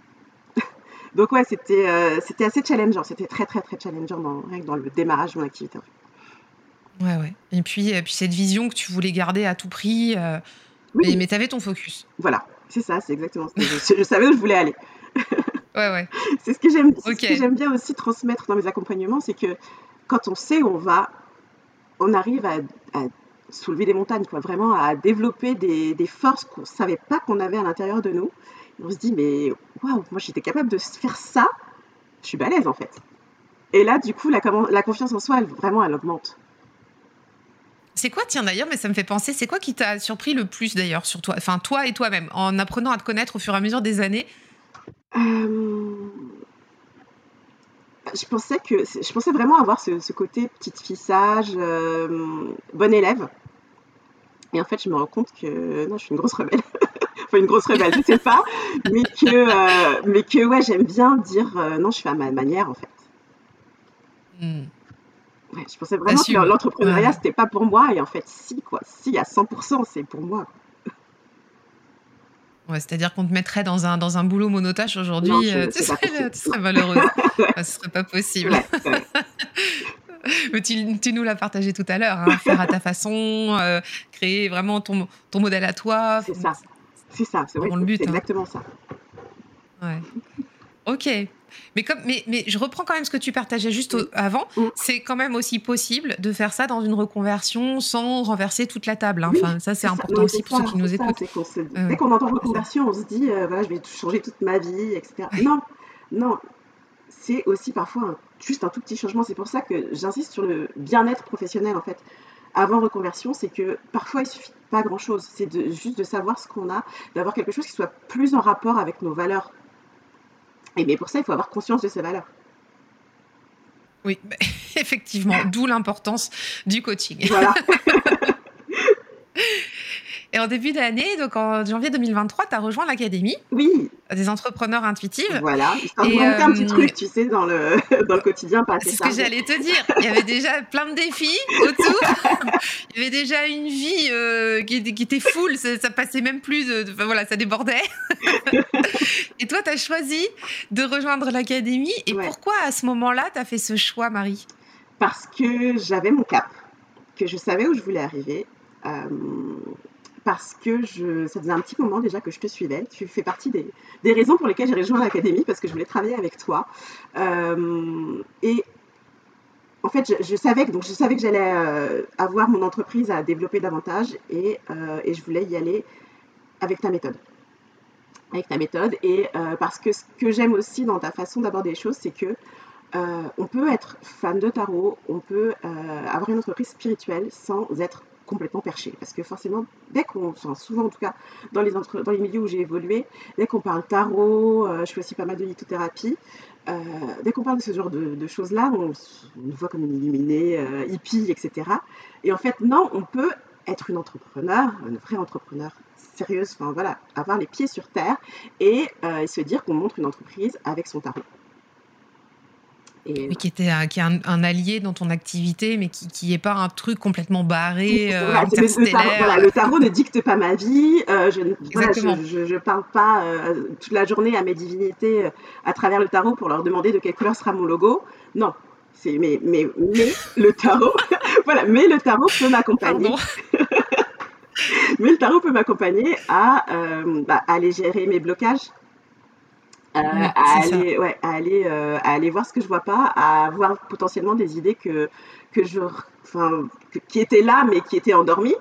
(laughs) Donc ouais, c'était euh, c'était assez challengeant, c'était très très très challengeant dans, dans le démarrage de mon activité. Ouais, ouais. Et puis, et puis cette vision que tu voulais garder à tout prix, euh, mais, mais tu avais ton focus. Voilà, c'est ça, c'est exactement ce je, je savais où je voulais aller. ouais, ouais. (laughs) C'est ce que j'aime j'aime bien aussi transmettre dans mes accompagnements, c'est que quand on sait où on va, on arrive à, soulever des montagnes, quoi, vraiment à développer des, forces qu'on ne savait pas qu'on avait à l'intérieur de nous. on se dit, mais waouh, moi j'étais capable de faire ça, je suis balèze en fait. Et là, du coup, la, la confiance en soi, elle, vraiment, elle augmente. C'est quoi, tiens d'ailleurs, mais ça me fait penser, c'est quoi qui t'a surpris le plus d'ailleurs sur toi, enfin toi et toi-même, en apprenant à te connaître au fur et à mesure des années? Euh, je pensais que je pensais vraiment avoir ce, côté petite fille sage, euh, bonne élève. Et en fait, je me rends compte que non, je suis une grosse rebelle. (laughs) enfin, une grosse rebelle, je sais pas, mais que, euh, mais que ouais, j'aime bien dire euh, non, je fais à ma manière en fait. Hmm. je pensais vraiment que l'entrepreneuriat, c'était pas pour moi, et en fait, si, quoi. Si, à 100%, c'est pour moi. Ouais, C'est-à-dire qu'on te mettrait dans un, dans un boulot monotache aujourd'hui, euh, tu, serais, malheureuse. (laughs) Ce serait pas possible. (laughs) Mais tu, tu, nous l'as partagé tout à l'heure, hein, faire à ta façon, euh, créer vraiment ton, ton modèle à toi. C'est ça. C'est ça, c'est le but. C'est hein. exactement ça. Ouais. Ok. Mais, comme, mais, mais je reprends quand même ce que tu partageais juste avant. Mm. C'est quand même aussi possible de faire ça dans une reconversion sans renverser toute la table. Hein. Enfin, ça, c'est important aussi pour ceux qui nous écoutent. dès qu'on entend reconversion, on se dit, euh, voilà, je vais changer toute ma vie, etc. Non, non. C'est aussi parfois juste un tout petit changement. C'est pour ça que j'insiste sur le bien-être professionnel, en fait. Avant reconversion, c'est que parfois, il suffit pas grand-chose. C'est juste de savoir ce qu'on a, d'avoir quelque chose qui soit plus en rapport avec nos valeurs et mais pour ça, il faut avoir conscience de ses valeurs. Oui, (laughs) effectivement, d'où l'importance du coaching. Voilà. (laughs) Et en début d'année, donc en janvier 2023, tu as rejoint l'académie. Oui. Des entrepreneurs intuitifs. Voilà. Et euh, un petit truc, tu sais, dans le, (laughs) dans le quotidien. C'est ce que j'allais te dire. Il y avait déjà plein de défis autour. (laughs) Il y avait déjà une vie euh, qui, qui, était full. Ça, passait même plus. De, voilà, ça débordait. (laughs) Et toi, tu as choisi de rejoindre l'académie. Et pourquoi à ce moment-là, tu as fait ce choix, Marie? Parce que j'avais mon cap, que je savais où je voulais arriver. Euh, parce que je, ça faisait un petit moment déjà que je te suivais. Tu fais partie des, des raisons pour lesquelles j'ai rejoint l'académie, parce que je voulais travailler avec toi. Euh, et en fait, je, savais que, donc je savais que j'allais euh, avoir mon entreprise à développer davantage et, euh, et, je voulais y aller avec ta méthode. Avec ta méthode. Et parce que ce que j'aime aussi dans ta façon d'aborder les choses, c'est que on peut être fan de tarot, on peut avoir une entreprise spirituelle sans être complètement perché. Parce que forcément, dès qu'on, enfin, souvent en tout cas, dans les, dans les milieux où j'ai évolué, dès qu'on parle tarot, euh, je fais aussi pas mal de lithothérapie, euh, dès qu'on parle de ce genre de, choses-là, on, nous voit comme une illuminée, euh, hippie, etc. Et en fait, non, on peut être une entrepreneur, une vraie entrepreneur sérieuse, enfin voilà, avoir les pieds sur terre et se dire qu'on montre une entreprise avec son tarot. Mais qui, était un, qui est un, allié dans ton activité, mais qui n'est pas un truc complètement barré, euh, le, tarot, ne dicte pas ma vie. Euh, je ne parle pas euh, toute la journée à mes divinités à travers le tarot pour leur demander de quelle couleur sera mon logo. Non. Mais, mais, mais le tarot, (laughs) voilà, mais le tarot peut m'accompagner. (laughs) mais le tarot peut m'accompagner à, bah, aller gérer mes blocages, à, aller, ouais, à, aller, à aller voir ce que je vois pas, à voir potentiellement des idées que, que je, enfin, qui étaient là mais qui étaient endormies.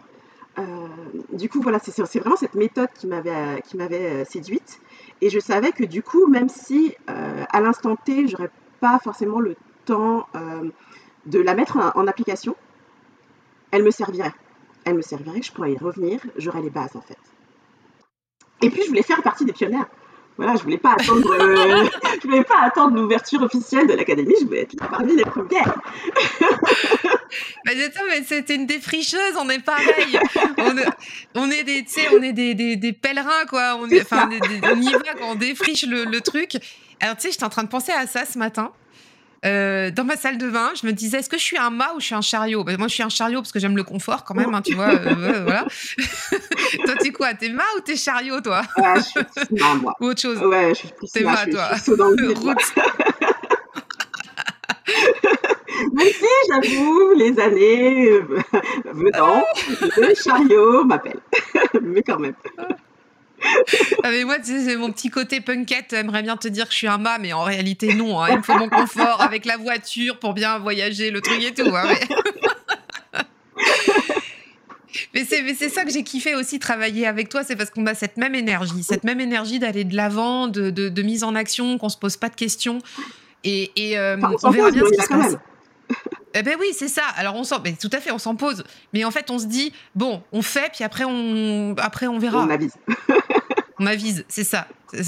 du coup, voilà, c'est vraiment cette méthode qui m'avait qui m'avait séduite. Et je savais que du coup, même si à l'instant T, j'aurais pas forcément le temps de la mettre en, application, elle me servirait. Elle me servirait, je pourrais y revenir, j'aurais les bases en fait. Et puis je voulais faire partie des pionnières. Voilà, je voulais pas attendre, euh, (laughs) je voulais pas attendre l'ouverture officielle de l'académie, je voulais être parmi les premières. (laughs) mais c'était une défricheuse, on est pareil. On, est des, on est des, des, des, pèlerins quoi. On, enfin, on y va quand on défriche le, le truc. Alors tu sais, j'étais en train de penser à ça ce matin. Euh, dans ma salle de bain, je me disais, est-ce que je suis un mât ou je suis un chariot? Moi, je suis un chariot parce que j'aime le confort quand même, hein, tu vois. Euh, voilà. (laughs) toi, t'es quoi T'es mât ou t'es chariot, toi? Ouais, je suis mât, moi. (laughs) Ou autre chose Ouais, je suis plus T'es mât, toi. Je suis dans le Même (laughs) si, j'avoue, les années euh, venant, le chariot m'appelle. Mais quand même. (laughs) Ah mais moi, tu sais, mon petit côté punkette. J'aimerais bien te dire que je suis un mât, mais en réalité, non. Hein. Il me faut mon confort avec la voiture pour bien voyager, le truc et tout. Hein, mais... (laughs) c'est ça que j'ai kiffé aussi travailler avec toi, c'est parce qu'on a cette même énergie, cette même énergie d'aller de l'avant, de, de, mise en action, qu'on se pose pas de questions. Et, et euh, on verra bien ce qui se passe. Eh ben oui, c'est ça. Alors on s'en, tout à fait, on s'en pose. Mais en fait, on se dit bon, on fait, puis après on, après on verra. On avise. (laughs) on avise, c'est ça.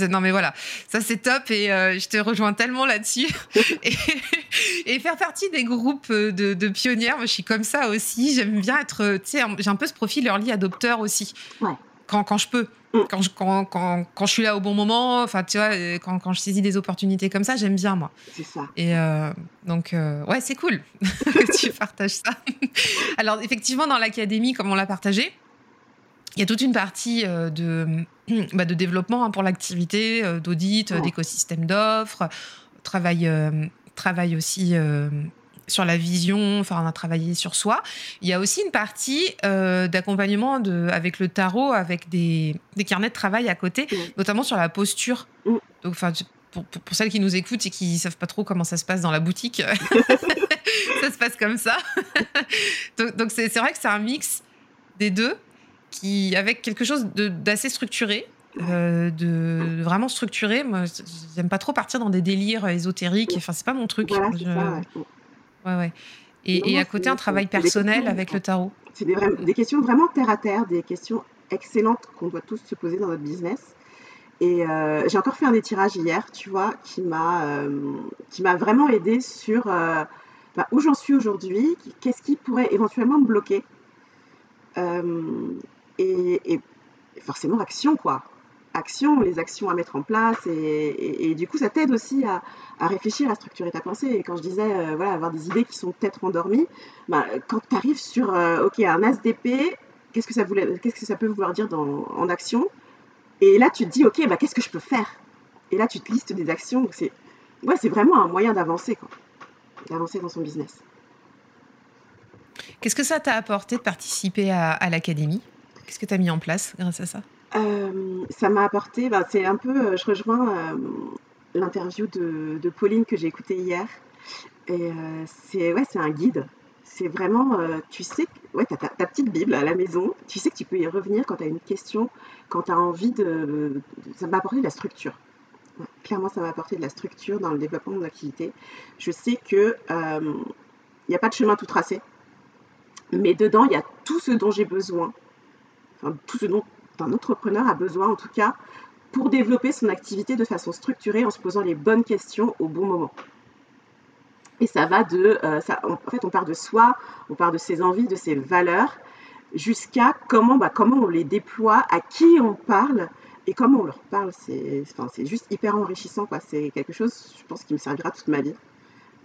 Non mais voilà, ça c'est top et euh, je te rejoins tellement là-dessus. (laughs) et, faire partie des groupes de, de pionnières, moi, je suis comme ça aussi. J'aime bien être, tu sais, j'ai un peu ce profil early adopteur aussi. Ouais. Quand, quand je peux. Mm. Quand je, quand, quand, quand, je suis là au bon moment, enfin, tu vois, euh, quand, quand je saisis des opportunités comme ça, j'aime bien, moi. C'est ça. Et euh, donc, euh, ouais, c'est cool (laughs) que tu (laughs) partages ça. Alors, effectivement, dans l'académie, comme on l'a partagé, il y a toute une partie de, (clears throat) bah, de développement hein, pour l'activité, d'audit, d'écosystème d'offres, travail, travail aussi sur la vision, enfin, on a travaillé sur soi. Il y a aussi une partie euh, d'accompagnement avec le tarot, avec des, des, carnets de travail à côté, notamment sur la posture. Donc, enfin, pour, pour, celles qui nous écoutent et qui ne savent pas trop comment ça se passe dans la boutique, (laughs) (laughs) ça se passe comme ça. (laughs) donc, c'est vrai que c'est un mix des deux, qui, avec quelque chose d'assez structuré, euh, de vraiment structuré. Moi, j'aime pas trop partir dans des délires ésotériques. Enfin, c'est pas mon truc. Ouais, ouais. Et, à côté, un travail personnel avec le tarot? C'est des, questions vraiment terre à terre, des questions excellentes qu'on doit tous se poser dans notre business. Et euh, j'ai encore fait un étirage hier, tu vois, qui m'a euh, qui m'a vraiment aidé sur euh, bah, où j'en suis aujourd'hui, qu'est-ce qui pourrait éventuellement me bloquer. Et, et, forcément, action, quoi actions, les actions à mettre en place. Et, du coup, ça t'aide aussi à, réfléchir, à structurer ta pensée. Et quand je disais, euh, voilà, avoir des idées qui sont peut-être endormies, bah, quand tu arrives sur, euh, un as d'épée, qu'est-ce que ça peut vouloir dire en action? Et là, tu te dis, OK, bah, qu'est-ce que je peux faire? Et là, tu te listes des actions. C'est, ouais, vraiment un moyen d'avancer. D'avancer dans son business. Qu'est-ce que ça t'a apporté de participer à, à l'académie? Qu'est-ce que tu as mis en place grâce à ça? Euh, ça m'a apporté, bah, c'est un peu, euh, je rejoins euh, l'interview de, Pauline que j'ai écoutée hier. Et c'est ouais, un guide. C'est vraiment, tu sais, ouais, tu as ta, petite Bible à la maison, tu sais que tu peux y revenir quand tu as une question, quand tu as envie de, Ça m'a apporté de la structure. clairement, ça m'a apporté de la structure dans le développement de mon activité. Je sais que il n'y a pas de chemin tout tracé, mais dedans, il y a tout ce dont j'ai besoin, enfin, tout ce dont un entrepreneur a besoin, en tout cas, pour développer son activité de façon structurée en se posant les bonnes questions au bon moment. Et ça va de, euh, en fait, on part de soi, on part de ses envies, de ses valeurs, jusqu'à comment, bah, comment on les déploie, à qui on parle et comment on leur parle. C'est, enfin, juste hyper enrichissant. C'est quelque chose, je pense, qui me servira toute ma vie.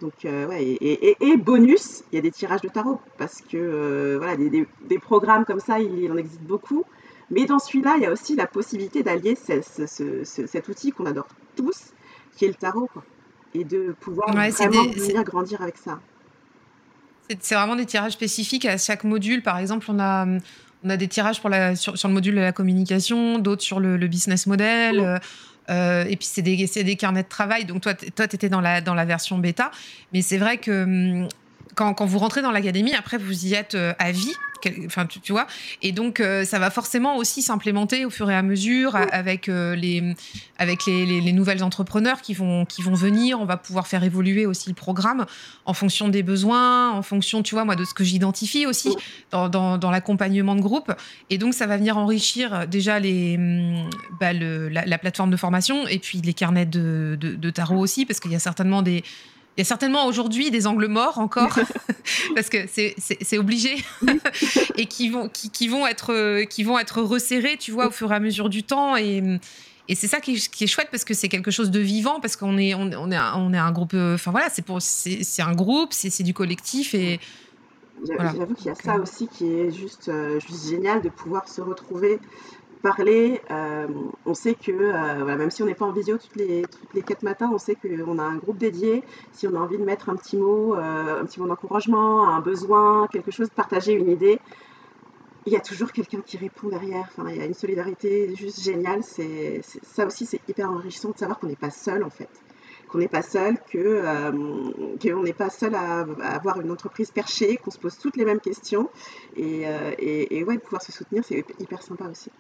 Donc, euh, ouais, et, bonus, il y a des tirages de tarot parce que euh, voilà, des, des, programmes comme ça, il en existe beaucoup. Mais dans celui-là, il y a aussi la possibilité d'allier cet outil qu'on adore tous, qui est le tarot, et de pouvoir vraiment venir grandir avec ça. C'est vraiment des tirages spécifiques à chaque module. Par exemple, on a, on a des tirages pour la, sur, le module de la communication, d'autres sur le, business model. Euh, et puis c'est des, des, carnets de travail. Donc toi, tu étais dans la, dans la version bêta. Mais c'est vrai que hum, quand, quand, vous rentrez dans l'académie, après, vous y êtes à vie enfin tu, vois. Et donc euh, ça va forcément aussi s'implémenter au fur et à mesure avec euh, les avec les, nouvelles entrepreneurs qui vont qui vont venir. On va pouvoir faire évoluer aussi le programme en fonction des besoins en fonction tu vois moi de ce que j'identifie aussi dans, dans, l'accompagnement de groupe. Et donc ça va venir enrichir déjà les hum, bah, le, la, plateforme de formation et puis les carnets de, de tarot aussi parce qu'il y a certainement des il y a certainement aujourd'hui des angles morts encore, (laughs) parce que c'est obligé, et qui vont, qui, qui, vont être, qui vont être resserrés, tu vois, au fur et à mesure du temps. Et, et c'est ça qui est, qui est, chouette, parce que c'est quelque chose de vivant, parce qu'on est, on, on est, on est un groupe. Enfin voilà, c'est un groupe, c'est du collectif. et J'avoue qu'il y a ça aussi qui est juste, euh, juste génial de pouvoir se retrouver parler. Euh, on sait que, euh, même si on n'est pas en visio toutes les, toutes les quatre matins, on sait qu'on a un groupe dédié. Si on a envie de mettre un petit mot, euh, un petit mot d'encouragement, un besoin, quelque chose, partager une idée, il y a toujours quelqu'un qui répond derrière. Enfin, il y a une solidarité juste géniale. C'est, ça aussi, c'est hyper enrichissant de savoir qu'on n'est pas seul en fait. Qu'on n'est pas seul, que, qu'on n'est pas seul à, avoir une entreprise perchée, qu'on se pose toutes les mêmes questions. Et, ouais, de pouvoir se soutenir, c'est hyper sympa aussi.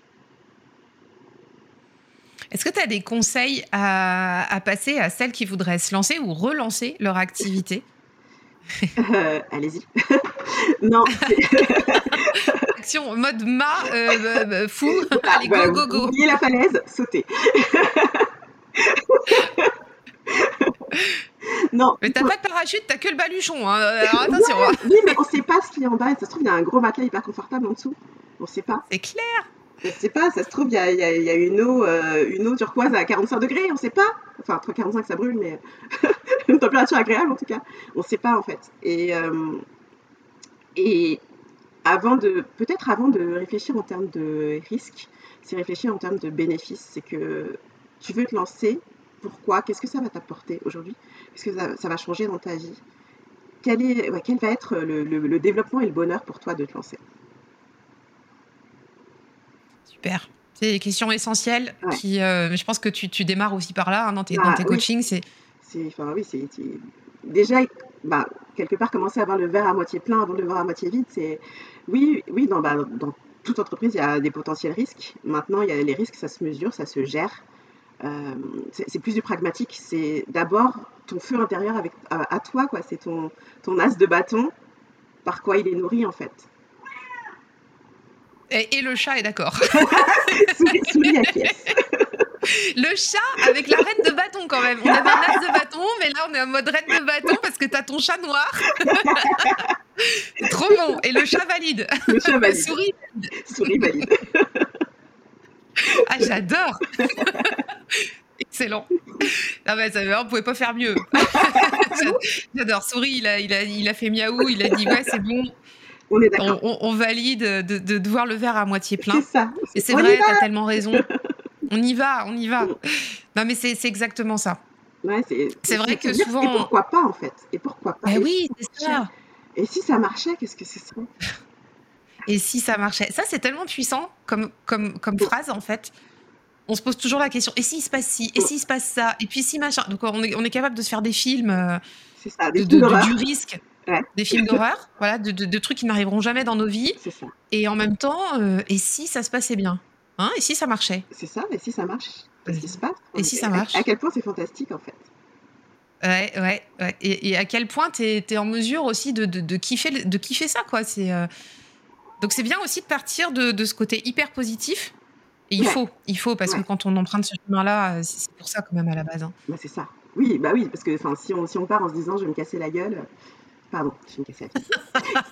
Est-ce que tu as des conseils à, passer à celles qui voudraient se lancer ou relancer leur activité? Euh, Allez-y. (laughs) non. Action mode ma euh, euh, fou. (laughs) Allez, go, go, go. Oubliez la falaise, sautez. (laughs) non. Mais t'as pas de parachute, t'as que le baluchon. Hein. Alors attention. Hein. oui, mais on sait pas ce qu'il y a en bas. Ça se trouve, il y a un gros matelas hyper confortable en dessous. On sait pas. C'est clair. Je sais pas, ça se trouve, il y a, une, eau, euh, une eau turquoise à 45 degrés, on sait pas. Enfin, entre 45 ça brûle, mais (laughs) une température agréable en tout cas. On sait pas en fait. Et, euh, et avant de, peut-être avant de réfléchir en termes de risque, c'est réfléchir en termes de bénéfices. C'est que tu veux te lancer, pourquoi? Qu'est-ce que ça va t'apporter aujourd'hui? Qu'est-ce que ça, va changer dans ta vie? Quel va être le développement et le bonheur pour toi de te lancer? Super. C'est des questions essentielles qui, euh, je pense que tu, tu, démarres aussi par là hein, dans tes, dans bah coachings. C'est, enfin, oui, c'est, déjà bah, quelque part commencer à avoir le verre à moitié plein avant le verre à moitié vide. C'est oui, oui, dans, bah, dans toute entreprise, il y a des potentiels risques. Maintenant, il y a les risques, ça se mesure, ça se gère. Euh, c'est, plus du pragmatique. C'est d'abord ton feu intérieur avec, à, à toi, quoi. C'est ton, ton as de bâton, par quoi il est nourri en fait. Et, le chat est d'accord. (laughs) le chat avec la reine de bâton quand même. On avait un as de bâton, mais là on est en mode reine de bâton parce que t'as ton chat noir. Trop bon. Et le chat valide. Le chat valide. Souris. Souris valide. ah j'adore. Excellent. Ah bah, ça, on pouvait pas faire mieux. J'adore. Souris, il a, il, a, il a fait miaou, il a dit ouais, c'est bon, on valide de, voir le verre à moitié plein. C'est ça. Et c'est vrai, tu as tellement raison. (laughs) on y va, on y va. Non, mais c'est exactement ça. c'est vrai que souvent. Et pourquoi pas, en fait? Et pourquoi pas ben oui, c'est ça. Et si ça marchait, qu'est-ce que ce serait? (laughs) Et si ça marchait? Ça, c'est tellement puissant comme, comme, comme phrase, en fait. On se pose toujours la question et s'il se passe ci Et s'il se passe ça? Et puis si machin. Donc, on est, on est capable de se faire des films euh, ça, de, du risque des films d'horreur, voilà, de, trucs qui n'arriveront jamais dans nos vies. Ça. Et en même temps, euh, et si ça se passait bien hein Et si ça marchait C'est ça, et si ça marche Qu'est-ce qui se passe? Et si ça marche? à, quel point c'est fantastique en fait? Ouais, ouais, ouais. Et, à quel point tu es, en mesure aussi de, de, kiffer, de kiffer ça, quoi. C'est, euh, Donc c'est bien aussi de partir de, ce côté hyper positif. Et il faut, il faut, parce que quand on emprunte ce chemin-là, euh, c'est pour ça quand même à la base. Hein. Bah, c'est ça. Oui, bah oui, parce que si on, si on part en se disant je vais me casser la gueule, Pardon, je me casse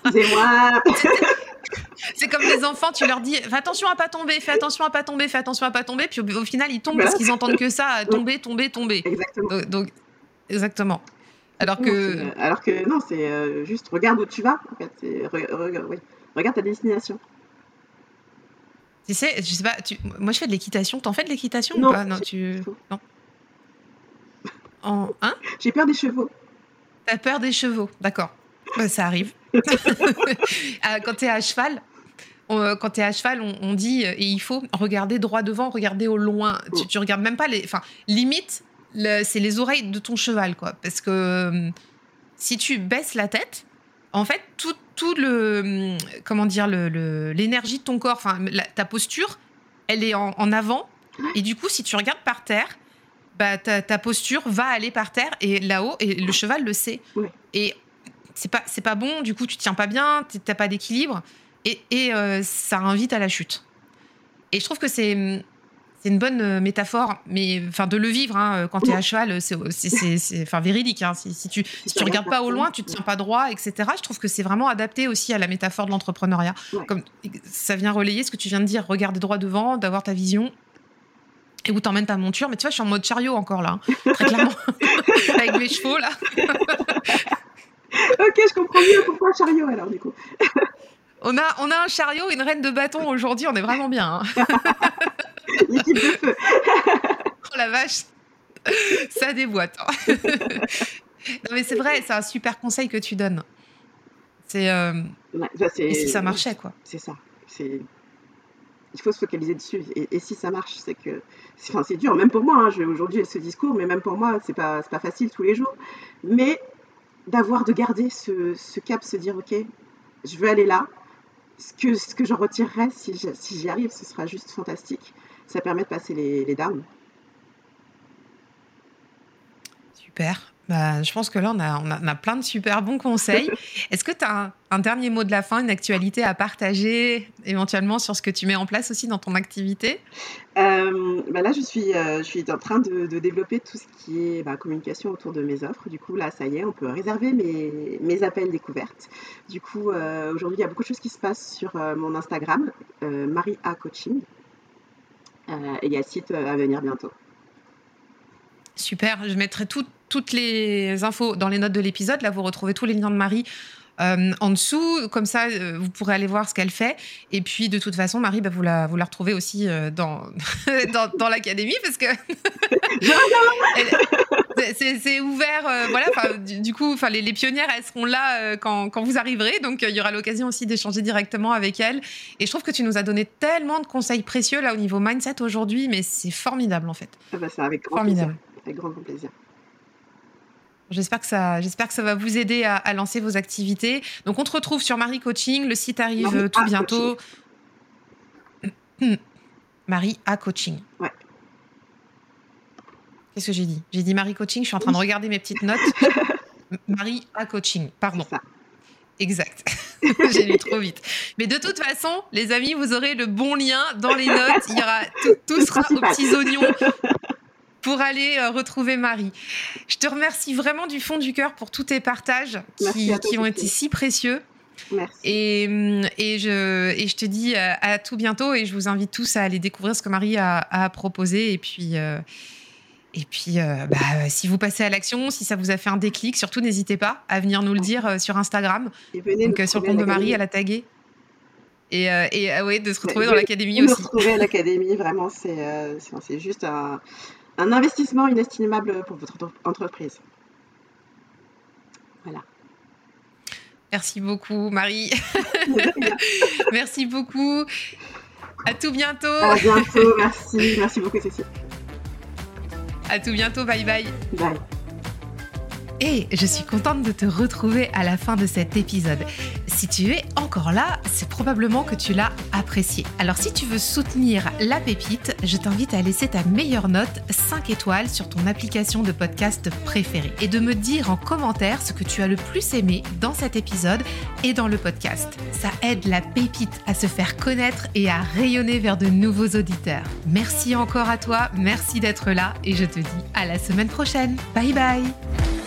Excusez-moi. (laughs) C'est comme les enfants, tu leur dis fais attention à pas tomber, fais attention à pas tomber, fais attention à pas tomber, puis au, final ils tombent parce qu'ils entendent que ça, tomber, tomber, tomber. Exactement. Donc, exactement. Alors que alors que non, c'est euh, juste regarde où tu vas. En fait, oui. regarde ta destination. Tu sais, je sais pas, moi je fais de l'équitation. T'en fais de l'équitation ou pas? Non, tu non. En... Hein? J'ai peur des chevaux. T'as peur des chevaux, d'accord. Bah, ça arrive. (laughs) Euh, quand tu es à cheval, quand tu es à cheval, on, dit, et il faut regarder droit devant, regarder au loin. Tu, tu regardes même pas les. Enfin, limite, c'est les oreilles de ton cheval, quoi. Parce que si tu baisses la tête, en fait, tout, tout le. Comment dire, l'énergie de ton corps, enfin, ta posture, elle est en, avant. Et du coup, si tu regardes par terre, bah, ta, posture va aller par terre et là-haut, et le cheval le sait. Et c'est pas, c'est pas bon, du coup, tu tiens pas bien, t'as pas d'équilibre, et, et euh, ça invite à la chute. Et je trouve que c'est c'est une bonne euh, métaphore, mais enfin de le vivre hein, quand tu es à cheval, c'est enfin véridique. Hein. Si, tu si tu regardes pas au loin, tu te tiens pas droit, etc. Je trouve que c'est vraiment adapté aussi à la métaphore de l'entrepreneuriat. Comme ça vient relayer ce que tu viens de dire, regarder droit devant, d'avoir ta vision. Et où t'emmènes ta monture, mais tu vois, je suis en mode chariot encore là, hein. très clairement, (laughs) avec mes chevaux là. ok, je comprends mieux pourquoi chariot alors du coup. on a, on a un chariot, une reine de bâton aujourd'hui, on est vraiment bien. (laughs) L'équipe de feu. (laughs) oh la vache, ça déboîte. non mais c'est vrai, c'est un super conseil que tu donnes. C'est euh... et si ça marchait quoi. C'est ça. C'est il faut se focaliser dessus. Et, si ça marche, c'est que c'est dur. Même pour moi, hein, aujourd'hui ce discours, mais même pour moi, c'est pas pas facile tous les jours. Mais d'avoir de garder ce, ce, cap, se dire ok, je veux aller là. Ce que ce que j'en retirerai si j'y arrive, ce sera juste fantastique ça permet de passer les, les Super. Bah, je pense que là, on a, on a, plein de super bons conseils. (laughs) Est-ce que tu as un, dernier mot de la fin, une actualité à partager éventuellement sur ce que tu mets en place aussi dans ton activité? Euh, bah Là, je suis, euh, je suis en train de, développer tout ce qui est bah, communication autour de mes offres. Du coup, là, ça y est, on peut réserver mes, mes appels découvertes. Du coup, euh, aujourd'hui, il y a beaucoup de choses qui se passent sur mon Instagram, Marie A Coaching. Et il y a site euh, à venir bientôt. Super, je mettrai toutes les infos dans les notes de l'épisode. Là, vous retrouvez tous les liens de Marie euh, en dessous. Comme ça, vous pourrez aller voir ce qu'elle fait. Et puis, de toute façon, Marie, bah, vous, la, vous la retrouvez aussi dans, (laughs) dans, dans l'académie parce que. (laughs) (laughs) c'est ouvert, euh, voilà. Du, coup, les, les, pionnières, elles seront là euh, quand, quand, vous arriverez, donc euh, il y aura l'occasion aussi d'échanger directement avec elles. Et je trouve que tu nous as donné tellement de conseils précieux là au niveau mindset aujourd'hui, mais c'est formidable en fait. Ah bah, avec grand formidable. plaisir. Avec grand, plaisir. J'espère que ça, j'espère que ça va vous aider à, lancer vos activités. Donc, on te retrouve sur Marie Coaching. Le site arrive tout bientôt. (clears throat) Marie A Coaching. Ouais. Qu'est-ce que j'ai dit? J'ai dit Marie Coaching, je suis en train de regarder mes petites notes. (laughs) Marie A Coaching, pardon. Exact. (laughs) j'ai lu trop vite. Mais de toute façon, les amis, vous aurez le bon lien dans les (laughs) notes. Il y aura tout, sera aux petits oignons pour aller euh, retrouver Marie. Je te remercie vraiment du fond du cœur pour tous tes partages qui, ont été si précieux. Merci. Et, mm, et, je, et je te dis euh, à, tout bientôt et je vous invite tous à aller découvrir ce que Marie a, a proposé. Et puis. Euh, et puis, euh, bah, si vous passez à l'action, si ça vous a fait un déclic, surtout n'hésitez pas à venir nous le dire sur Instagram, donc sur le compte de Marie, à la taguer. Et, et ouais, de se retrouver dans l'académie aussi. Se retrouver à (laughs) l'académie, vraiment, c'est juste un, un, investissement inestimable pour votre entreprise. Voilà. Merci beaucoup, Marie. (laughs) merci beaucoup. À tout bientôt. À bientôt, merci. Merci beaucoup, Cécile. À tout bientôt, bye bye. Bye. Et je suis contente de te retrouver à la fin de cet épisode. Si tu es encore là, c'est probablement que tu l'as apprécié. Alors si tu veux soutenir la pépite, je t'invite à laisser ta meilleure note 5 étoiles sur ton application de podcast préférée et de me dire en commentaire ce que tu as le plus aimé dans cet épisode et dans le podcast. Ça aide la pépite à se faire connaître et à rayonner vers de nouveaux auditeurs. Merci encore à toi, merci d'être là et je te dis à la semaine prochaine. Bye bye